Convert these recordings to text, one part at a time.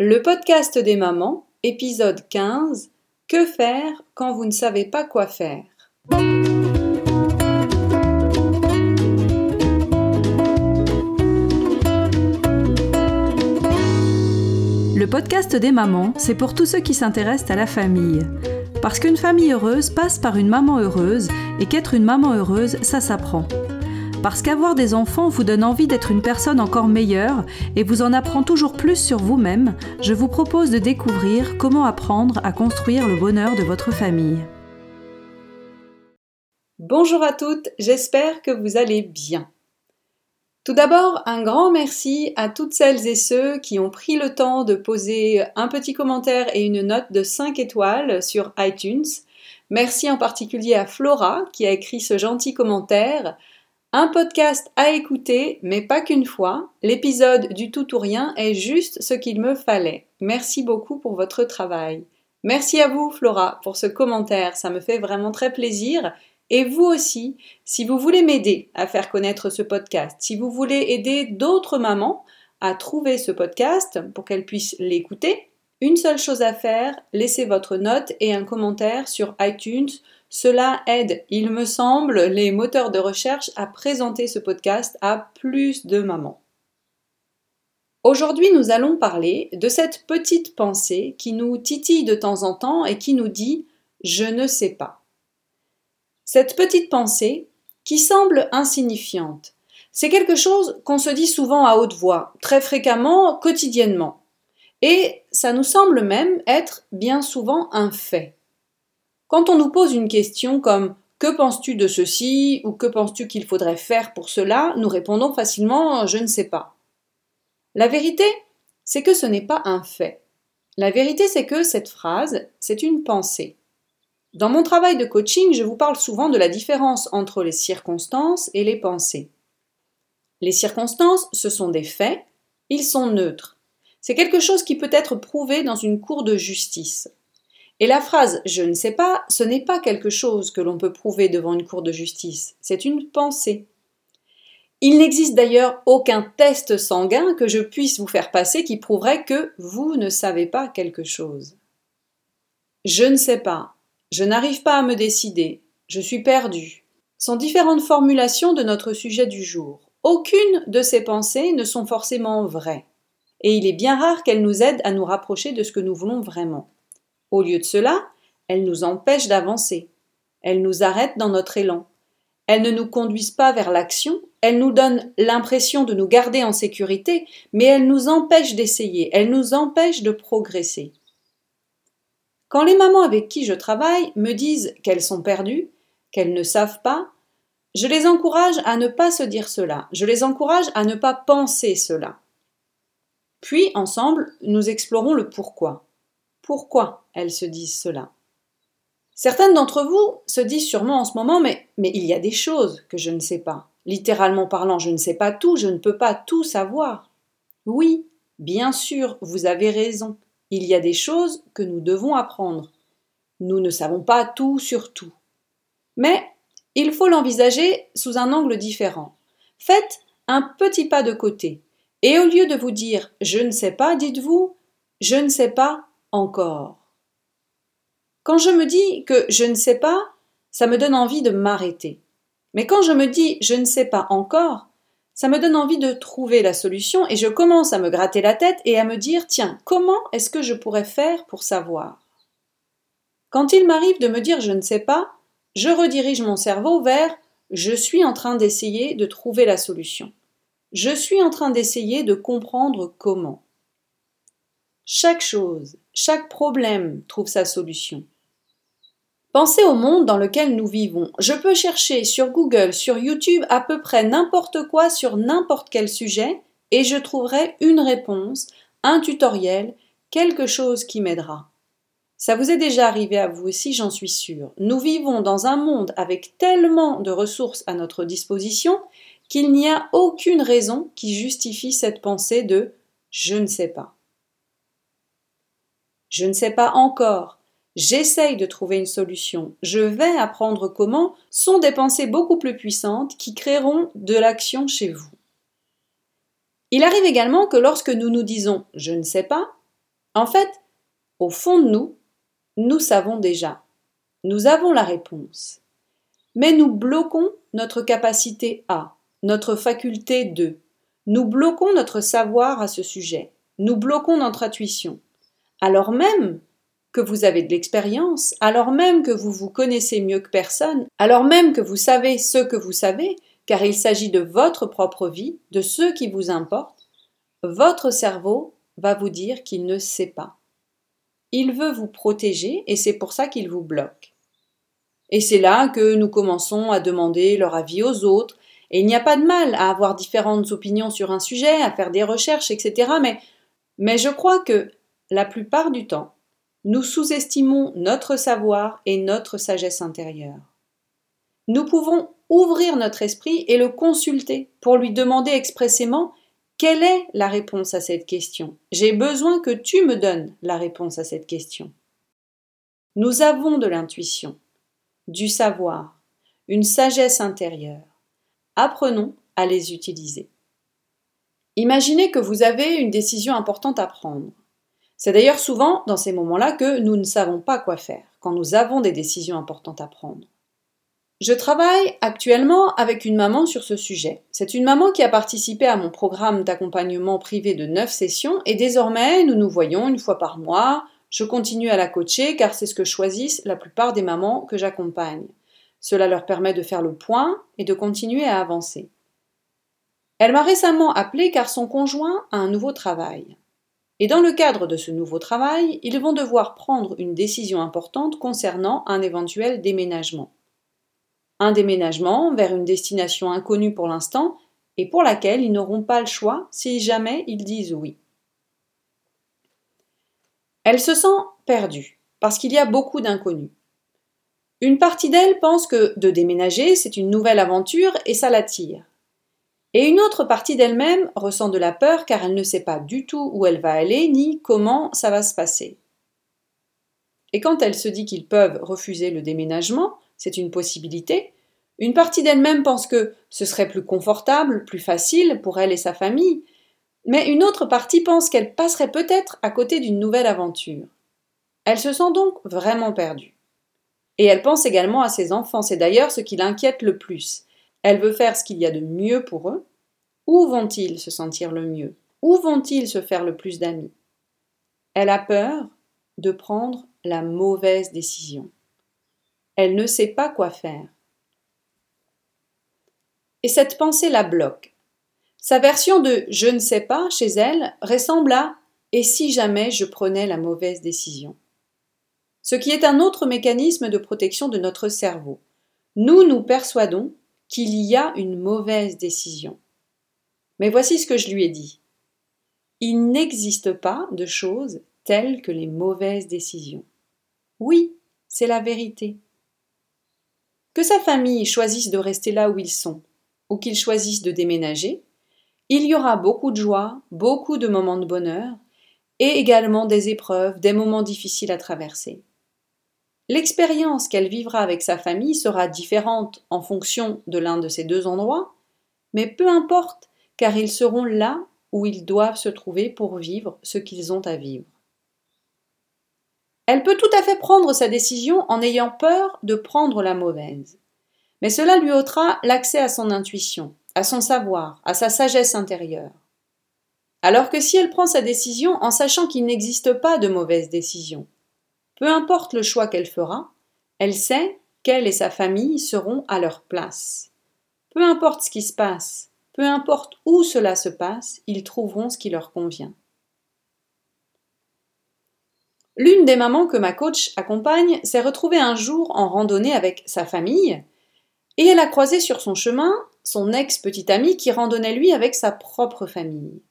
Le podcast des mamans, épisode 15 Que faire quand vous ne savez pas quoi faire? Le podcast des mamans, c'est pour tous ceux qui s'intéressent à la famille. Parce qu'une famille heureuse passe par une maman heureuse et qu'être une maman heureuse, ça s'apprend. Parce qu'avoir des enfants vous donne envie d'être une personne encore meilleure et vous en apprend toujours plus sur vous-même, je vous propose de découvrir comment apprendre à construire le bonheur de votre famille. Bonjour à toutes, j'espère que vous allez bien. Tout d'abord, un grand merci à toutes celles et ceux qui ont pris le temps de poser un petit commentaire et une note de 5 étoiles sur iTunes. Merci en particulier à Flora qui a écrit ce gentil commentaire. Un podcast à écouter, mais pas qu'une fois. L'épisode du tout ou rien est juste ce qu'il me fallait. Merci beaucoup pour votre travail. Merci à vous, Flora, pour ce commentaire. Ça me fait vraiment très plaisir. Et vous aussi, si vous voulez m'aider à faire connaître ce podcast, si vous voulez aider d'autres mamans à trouver ce podcast pour qu'elles puissent l'écouter, une seule chose à faire, laissez votre note et un commentaire sur iTunes cela aide, il me semble, les moteurs de recherche à présenter ce podcast à plus de mamans. Aujourd'hui, nous allons parler de cette petite pensée qui nous titille de temps en temps et qui nous dit je ne sais pas. Cette petite pensée, qui semble insignifiante, c'est quelque chose qu'on se dit souvent à haute voix, très fréquemment, quotidiennement. Et ça nous semble même être bien souvent un fait. Quand on nous pose une question comme que penses-tu de ceci? ou que penses-tu qu'il faudrait faire pour cela, nous répondons facilement je ne sais pas. La vérité, c'est que ce n'est pas un fait. La vérité, c'est que cette phrase, c'est une pensée. Dans mon travail de coaching, je vous parle souvent de la différence entre les circonstances et les pensées. Les circonstances, ce sont des faits, ils sont neutres. C'est quelque chose qui peut être prouvé dans une cour de justice. Et la phrase je ne sais pas, ce n'est pas quelque chose que l'on peut prouver devant une cour de justice, c'est une pensée. Il n'existe d'ailleurs aucun test sanguin que je puisse vous faire passer qui prouverait que vous ne savez pas quelque chose. Je ne sais pas, je n'arrive pas à me décider, je suis perdu sont différentes formulations de notre sujet du jour. Aucune de ces pensées ne sont forcément vraies, et il est bien rare qu'elles nous aident à nous rapprocher de ce que nous voulons vraiment. Au lieu de cela, elles nous empêchent d'avancer. Elles nous arrêtent dans notre élan. Elles ne nous conduisent pas vers l'action, elles nous donnent l'impression de nous garder en sécurité, mais elles nous empêchent d'essayer, elles nous empêchent de progresser. Quand les mamans avec qui je travaille me disent qu'elles sont perdues, qu'elles ne savent pas, je les encourage à ne pas se dire cela, je les encourage à ne pas penser cela. Puis, ensemble, nous explorons le pourquoi pourquoi? Elles se disent cela. Certaines d'entre vous se disent sûrement en ce moment mais, mais il y a des choses que je ne sais pas. Littéralement parlant, je ne sais pas tout, je ne peux pas tout savoir. Oui, bien sûr, vous avez raison. Il y a des choses que nous devons apprendre. Nous ne savons pas tout sur tout. Mais il faut l'envisager sous un angle différent. Faites un petit pas de côté. Et au lieu de vous dire je ne sais pas, dites-vous je ne sais pas encore. Quand je me dis que je ne sais pas, ça me donne envie de m'arrêter. Mais quand je me dis je ne sais pas encore, ça me donne envie de trouver la solution et je commence à me gratter la tête et à me dire tiens, comment est-ce que je pourrais faire pour savoir? Quand il m'arrive de me dire je ne sais pas, je redirige mon cerveau vers je suis en train d'essayer de trouver la solution. Je suis en train d'essayer de comprendre comment. Chaque chose, chaque problème trouve sa solution. Pensez au monde dans lequel nous vivons. Je peux chercher sur Google, sur YouTube, à peu près n'importe quoi sur n'importe quel sujet, et je trouverai une réponse, un tutoriel, quelque chose qui m'aidera. Ça vous est déjà arrivé à vous aussi, j'en suis sûre. Nous vivons dans un monde avec tellement de ressources à notre disposition qu'il n'y a aucune raison qui justifie cette pensée de je ne sais pas. Je ne sais pas encore. J'essaye de trouver une solution. Je vais apprendre comment sont des pensées beaucoup plus puissantes qui créeront de l'action chez vous. Il arrive également que lorsque nous nous disons je ne sais pas, En fait, au fond de nous, nous savons déjà. Nous avons la réponse. Mais nous bloquons notre capacité à, notre faculté de. Nous bloquons notre savoir à ce sujet. Nous bloquons notre intuition. Alors même que vous avez de l'expérience, alors même que vous vous connaissez mieux que personne, alors même que vous savez ce que vous savez, car il s'agit de votre propre vie, de ce qui vous importe, votre cerveau va vous dire qu'il ne sait pas. Il veut vous protéger et c'est pour ça qu'il vous bloque. Et c'est là que nous commençons à demander leur avis aux autres, et il n'y a pas de mal à avoir différentes opinions sur un sujet, à faire des recherches, etc. Mais, mais je crois que, la plupart du temps, nous sous-estimons notre savoir et notre sagesse intérieure. Nous pouvons ouvrir notre esprit et le consulter pour lui demander expressément quelle est la réponse à cette question? J'ai besoin que tu me donnes la réponse à cette question. Nous avons de l'intuition, du savoir, une sagesse intérieure. Apprenons à les utiliser. Imaginez que vous avez une décision importante à prendre. C'est d'ailleurs souvent dans ces moments-là que nous ne savons pas quoi faire, quand nous avons des décisions importantes à prendre. Je travaille actuellement avec une maman sur ce sujet. C'est une maman qui a participé à mon programme d'accompagnement privé de 9 sessions et désormais nous nous voyons une fois par mois. Je continue à la coacher car c'est ce que choisissent la plupart des mamans que j'accompagne. Cela leur permet de faire le point et de continuer à avancer. Elle m'a récemment appelé car son conjoint a un nouveau travail. Et dans le cadre de ce nouveau travail, ils vont devoir prendre une décision importante concernant un éventuel déménagement un déménagement vers une destination inconnue pour l'instant et pour laquelle ils n'auront pas le choix si jamais ils disent oui. Elle se sent perdue parce qu'il y a beaucoup d'inconnus. Une partie d'elle pense que de déménager, c'est une nouvelle aventure et ça l'attire. Et une autre partie d'elle-même ressent de la peur car elle ne sait pas du tout où elle va aller ni comment ça va se passer. Et quand elle se dit qu'ils peuvent refuser le déménagement, c'est une possibilité. Une partie d'elle-même pense que ce serait plus confortable, plus facile pour elle et sa famille, mais une autre partie pense qu'elle passerait peut-être à côté d'une nouvelle aventure. Elle se sent donc vraiment perdue. Et elle pense également à ses enfants, c'est d'ailleurs ce qui l'inquiète le plus. Elle veut faire ce qu'il y a de mieux pour eux. Où vont-ils se sentir le mieux? Où vont-ils se faire le plus d'amis? Elle a peur de prendre la mauvaise décision. Elle ne sait pas quoi faire. Et cette pensée la bloque. Sa version de je ne sais pas chez elle ressemble à et si jamais je prenais la mauvaise décision? Ce qui est un autre mécanisme de protection de notre cerveau. Nous nous persuadons qu'il y a une mauvaise décision. Mais voici ce que je lui ai dit. Il n'existe pas de choses telles que les mauvaises décisions. Oui, c'est la vérité. Que sa famille choisisse de rester là où ils sont, ou qu'ils choisissent de déménager, il y aura beaucoup de joie, beaucoup de moments de bonheur, et également des épreuves, des moments difficiles à traverser. L'expérience qu'elle vivra avec sa famille sera différente en fonction de l'un de ces deux endroits, mais peu importe, car ils seront là où ils doivent se trouver pour vivre ce qu'ils ont à vivre. Elle peut tout à fait prendre sa décision en ayant peur de prendre la mauvaise. Mais cela lui ôtera l'accès à son intuition, à son savoir, à sa sagesse intérieure. Alors que si elle prend sa décision en sachant qu'il n'existe pas de mauvaise décision, peu importe le choix qu'elle fera, elle sait qu'elle et sa famille seront à leur place. Peu importe ce qui se passe, peu importe où cela se passe, ils trouveront ce qui leur convient. L'une des mamans que ma coach accompagne s'est retrouvée un jour en randonnée avec sa famille et elle a croisé sur son chemin son ex-petit ami qui randonnait lui avec sa propre famille.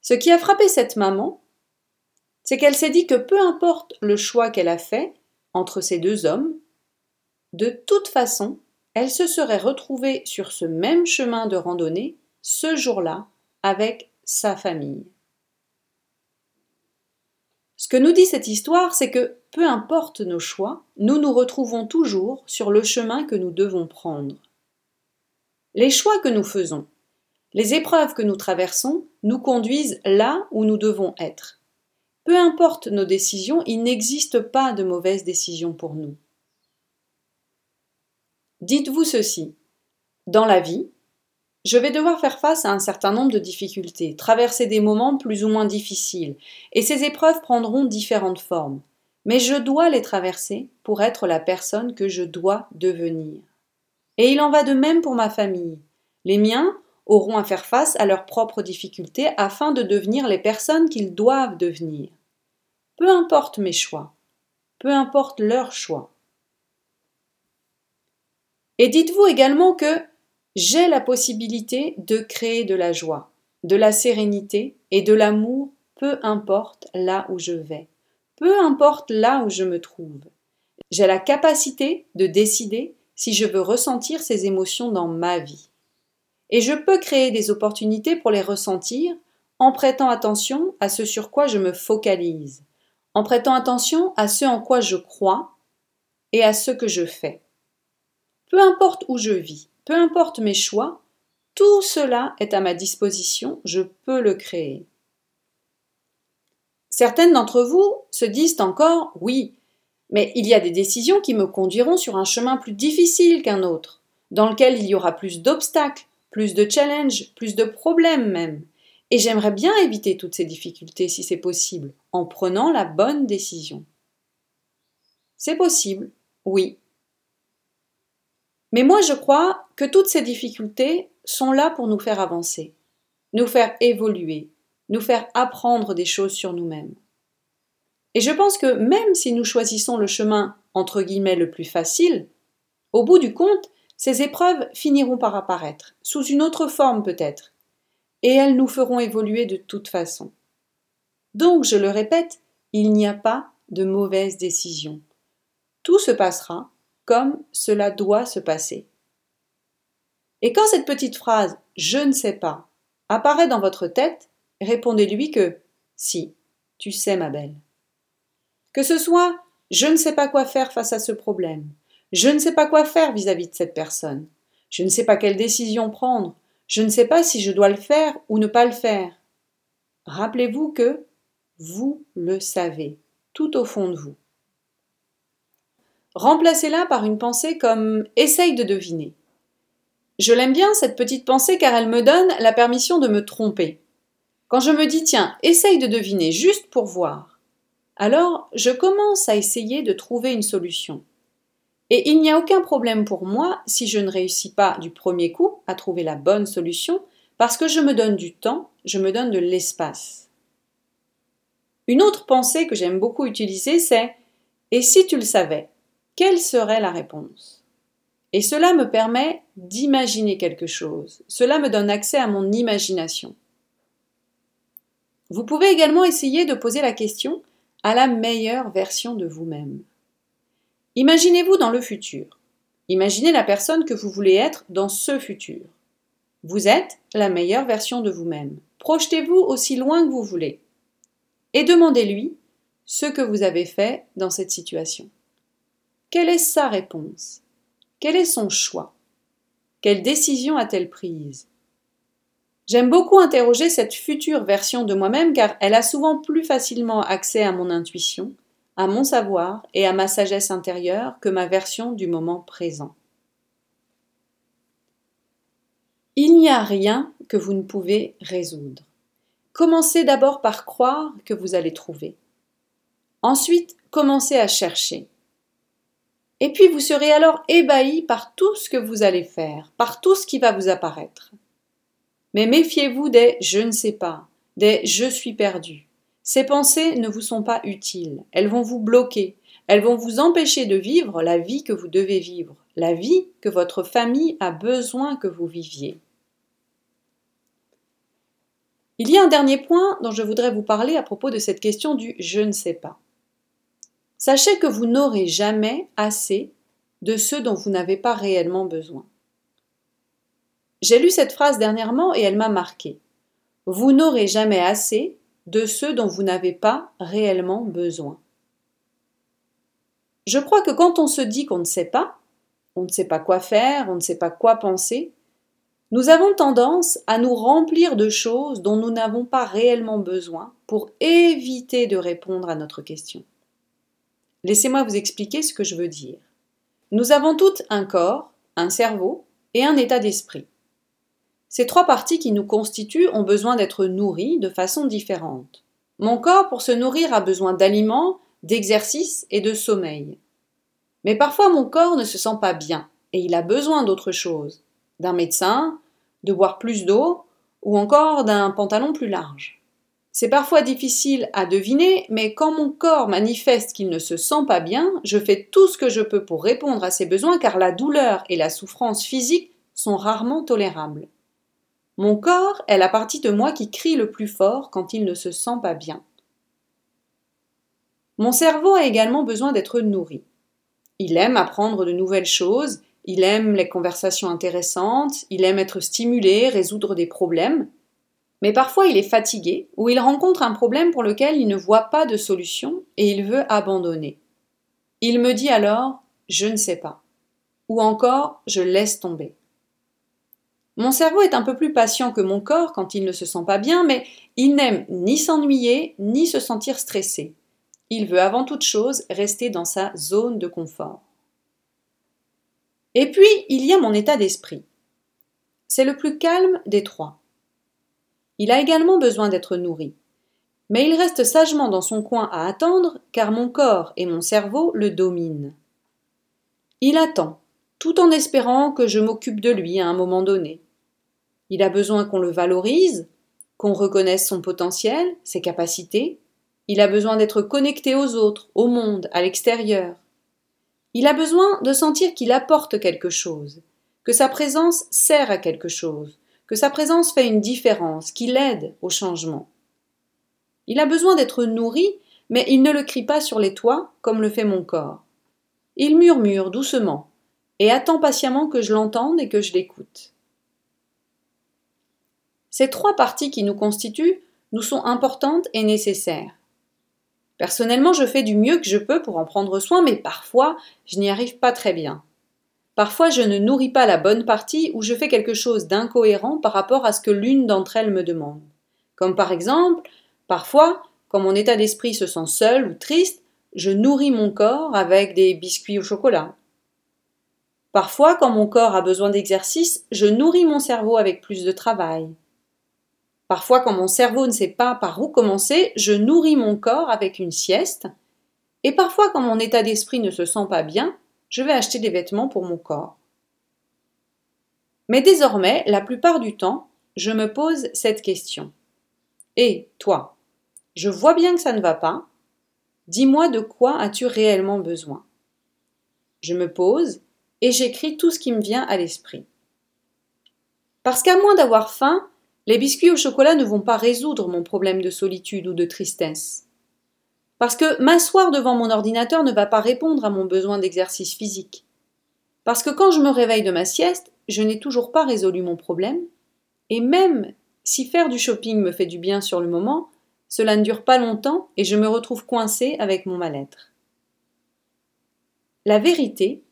Ce qui a frappé cette maman, c'est qu'elle s'est dit que peu importe le choix qu'elle a fait entre ces deux hommes, de toute façon, elle se serait retrouvée sur ce même chemin de randonnée ce jour-là avec sa famille. Ce que nous dit cette histoire, c'est que peu importe nos choix, nous nous retrouvons toujours sur le chemin que nous devons prendre. Les choix que nous faisons, les épreuves que nous traversons, nous conduisent là où nous devons être. Peu importe nos décisions, il n'existe pas de mauvaises décisions pour nous. Dites-vous ceci. Dans la vie, je vais devoir faire face à un certain nombre de difficultés, traverser des moments plus ou moins difficiles, et ces épreuves prendront différentes formes. Mais je dois les traverser pour être la personne que je dois devenir. Et il en va de même pour ma famille. Les miens auront à faire face à leurs propres difficultés afin de devenir les personnes qu'ils doivent devenir. Peu importe mes choix, peu importe leurs choix. Et dites-vous également que j'ai la possibilité de créer de la joie, de la sérénité et de l'amour, peu importe là où je vais, peu importe là où je me trouve. J'ai la capacité de décider si je veux ressentir ces émotions dans ma vie. Et je peux créer des opportunités pour les ressentir en prêtant attention à ce sur quoi je me focalise, en prêtant attention à ce en quoi je crois et à ce que je fais. Peu importe où je vis, peu importe mes choix, tout cela est à ma disposition, je peux le créer. Certaines d'entre vous se disent encore oui, mais il y a des décisions qui me conduiront sur un chemin plus difficile qu'un autre, dans lequel il y aura plus d'obstacles, plus de challenges, plus de problèmes même. Et j'aimerais bien éviter toutes ces difficultés si c'est possible, en prenant la bonne décision. C'est possible, oui, mais moi, je crois que toutes ces difficultés sont là pour nous faire avancer, nous faire évoluer, nous faire apprendre des choses sur nous-mêmes. Et je pense que même si nous choisissons le chemin entre guillemets le plus facile, au bout du compte, ces épreuves finiront par apparaître, sous une autre forme peut-être, et elles nous feront évoluer de toute façon. Donc, je le répète, il n'y a pas de mauvaise décision. Tout se passera comme cela doit se passer. Et quand cette petite phrase je ne sais pas apparaît dans votre tête, répondez-lui que si, tu sais ma belle. Que ce soit je ne sais pas quoi faire face à ce problème, je ne sais pas quoi faire vis-à-vis de cette personne, je ne sais pas quelle décision prendre, je ne sais pas si je dois le faire ou ne pas le faire. Rappelez-vous que vous le savez, tout au fond de vous. Remplacez-la par une pensée comme essaye de deviner. Je l'aime bien, cette petite pensée, car elle me donne la permission de me tromper. Quand je me dis tiens, essaye de deviner juste pour voir, alors je commence à essayer de trouver une solution. Et il n'y a aucun problème pour moi si je ne réussis pas du premier coup à trouver la bonne solution, parce que je me donne du temps, je me donne de l'espace. Une autre pensée que j'aime beaucoup utiliser, c'est Et si tu le savais quelle serait la réponse? Et cela me permet d'imaginer quelque chose. Cela me donne accès à mon imagination. Vous pouvez également essayer de poser la question à la meilleure version de vous-même. Imaginez-vous dans le futur. Imaginez la personne que vous voulez être dans ce futur. Vous êtes la meilleure version de vous-même. Projetez-vous aussi loin que vous voulez. Et demandez-lui ce que vous avez fait dans cette situation. Quelle est sa réponse? Quel est son choix? Quelle décision a-t-elle prise? J'aime beaucoup interroger cette future version de moi-même car elle a souvent plus facilement accès à mon intuition, à mon savoir et à ma sagesse intérieure que ma version du moment présent. Il n'y a rien que vous ne pouvez résoudre. Commencez d'abord par croire que vous allez trouver. Ensuite, commencez à chercher. Et puis vous serez alors ébahi par tout ce que vous allez faire, par tout ce qui va vous apparaître. Mais méfiez-vous des je ne sais pas, des je suis perdu. Ces pensées ne vous sont pas utiles, elles vont vous bloquer, elles vont vous empêcher de vivre la vie que vous devez vivre, la vie que votre famille a besoin que vous viviez. Il y a un dernier point dont je voudrais vous parler à propos de cette question du je ne sais pas. Sachez que vous n'aurez jamais assez de ce dont vous n'avez pas réellement besoin. J'ai lu cette phrase dernièrement et elle m'a marqué. Vous n'aurez jamais assez de ce dont vous n'avez pas réellement besoin. Je crois que quand on se dit qu'on ne sait pas, on ne sait pas quoi faire, on ne sait pas quoi penser, Nous avons tendance à nous remplir de choses dont nous n'avons pas réellement besoin pour éviter de répondre à notre question. Laissez-moi vous expliquer ce que je veux dire. Nous avons toutes un corps, un cerveau et un état d'esprit. Ces trois parties qui nous constituent ont besoin d'être nourries de façon différente. Mon corps, pour se nourrir, a besoin d'aliments, d'exercice et de sommeil. Mais parfois mon corps ne se sent pas bien et il a besoin d'autre chose, d'un médecin, de boire plus d'eau ou encore d'un pantalon plus large. C'est parfois difficile à deviner, mais quand mon corps manifeste qu'il ne se sent pas bien, je fais tout ce que je peux pour répondre à ses besoins car la douleur et la souffrance physique sont rarement tolérables. Mon corps est la partie de moi qui crie le plus fort quand il ne se sent pas bien. Mon cerveau a également besoin d'être nourri. Il aime apprendre de nouvelles choses, il aime les conversations intéressantes, il aime être stimulé, résoudre des problèmes. Mais parfois il est fatigué ou il rencontre un problème pour lequel il ne voit pas de solution et il veut abandonner. Il me dit alors je ne sais pas ou encore je laisse tomber. Mon cerveau est un peu plus patient que mon corps quand il ne se sent pas bien, mais il n'aime ni s'ennuyer ni se sentir stressé. Il veut avant toute chose rester dans sa zone de confort. Et puis, il y a mon état d'esprit. C'est le plus calme des trois. Il a également besoin d'être nourri. Mais il reste sagement dans son coin à attendre, car mon corps et mon cerveau le dominent. Il attend, tout en espérant que je m'occupe de lui à un moment donné. Il a besoin qu'on le valorise, qu'on reconnaisse son potentiel, ses capacités. Il a besoin d'être connecté aux autres, au monde, à l'extérieur. Il a besoin de sentir qu'il apporte quelque chose, que sa présence sert à quelque chose, que sa présence fait une différence, qu'il aide au changement. Il a besoin d'être nourri, mais il ne le crie pas sur les toits comme le fait mon corps. Il murmure doucement et attend patiemment que je l'entende et que je l'écoute. Ces trois parties qui nous constituent nous sont importantes et nécessaires. Personnellement, je fais du mieux que je peux pour en prendre soin, mais parfois, je n'y arrive pas très bien. Parfois, je ne nourris pas la bonne partie ou je fais quelque chose d'incohérent par rapport à ce que l'une d'entre elles me demande. Comme par exemple, parfois, quand mon état d'esprit se sent seul ou triste, je nourris mon corps avec des biscuits au chocolat. Parfois, quand mon corps a besoin d'exercice, je nourris mon cerveau avec plus de travail. Parfois, quand mon cerveau ne sait pas par où commencer, je nourris mon corps avec une sieste. Et parfois, quand mon état d'esprit ne se sent pas bien, je vais acheter des vêtements pour mon corps. Mais désormais, la plupart du temps, je me pose cette question. Et toi, je vois bien que ça ne va pas. Dis-moi de quoi as-tu réellement besoin? Je me pose et j'écris tout ce qui me vient à l'esprit. Parce qu'à moins d'avoir faim, les biscuits au chocolat ne vont pas résoudre mon problème de solitude ou de tristesse. Parce que m'asseoir devant mon ordinateur ne va pas répondre à mon besoin d'exercice physique. Parce que quand je me réveille de ma sieste, je n'ai toujours pas résolu mon problème. Et même si faire du shopping me fait du bien sur le moment, cela ne dure pas longtemps et je me retrouve coincé avec mon mal-être. La vérité,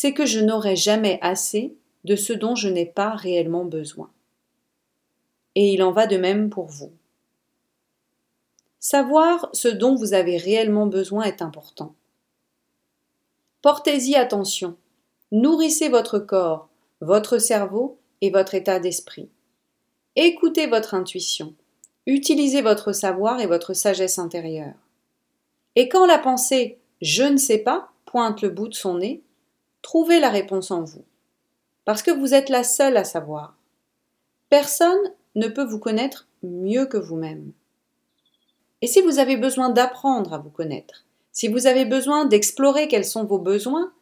c'est que je n'aurai jamais assez de ce dont je n'ai pas réellement besoin et il en va de même pour vous. Savoir ce dont vous avez réellement besoin est important. Portez-y attention. Nourrissez votre corps, votre cerveau et votre état d'esprit. Écoutez votre intuition. Utilisez votre savoir et votre sagesse intérieure. Et quand la pensée je ne sais pas pointe le bout de son nez, trouvez la réponse en vous. Parce que vous êtes la seule à savoir. Personne ne peut vous connaître mieux que vous-même. Et si vous avez besoin d'apprendre à vous connaître, si vous avez besoin d'explorer quels sont vos besoins,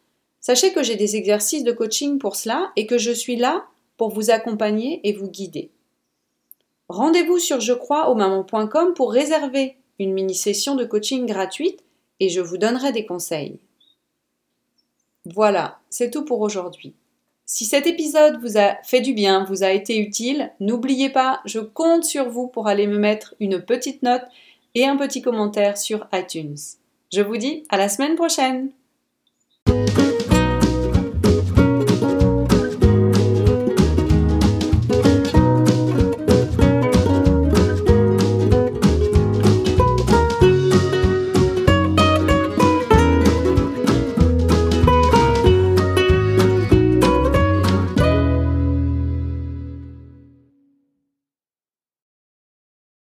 sachez que j'ai des exercices de coaching pour cela et que je suis là pour vous accompagner et vous guider. Rendez-vous sur je crois au maman.com pour réserver une mini-session de coaching gratuite et je vous donnerai des conseils. Voilà, c'est tout pour aujourd'hui. Si cet épisode vous a fait du bien, vous a été utile, n'oubliez pas, je compte sur vous pour aller me mettre une petite note et un petit commentaire sur iTunes. Je vous dis à la semaine prochaine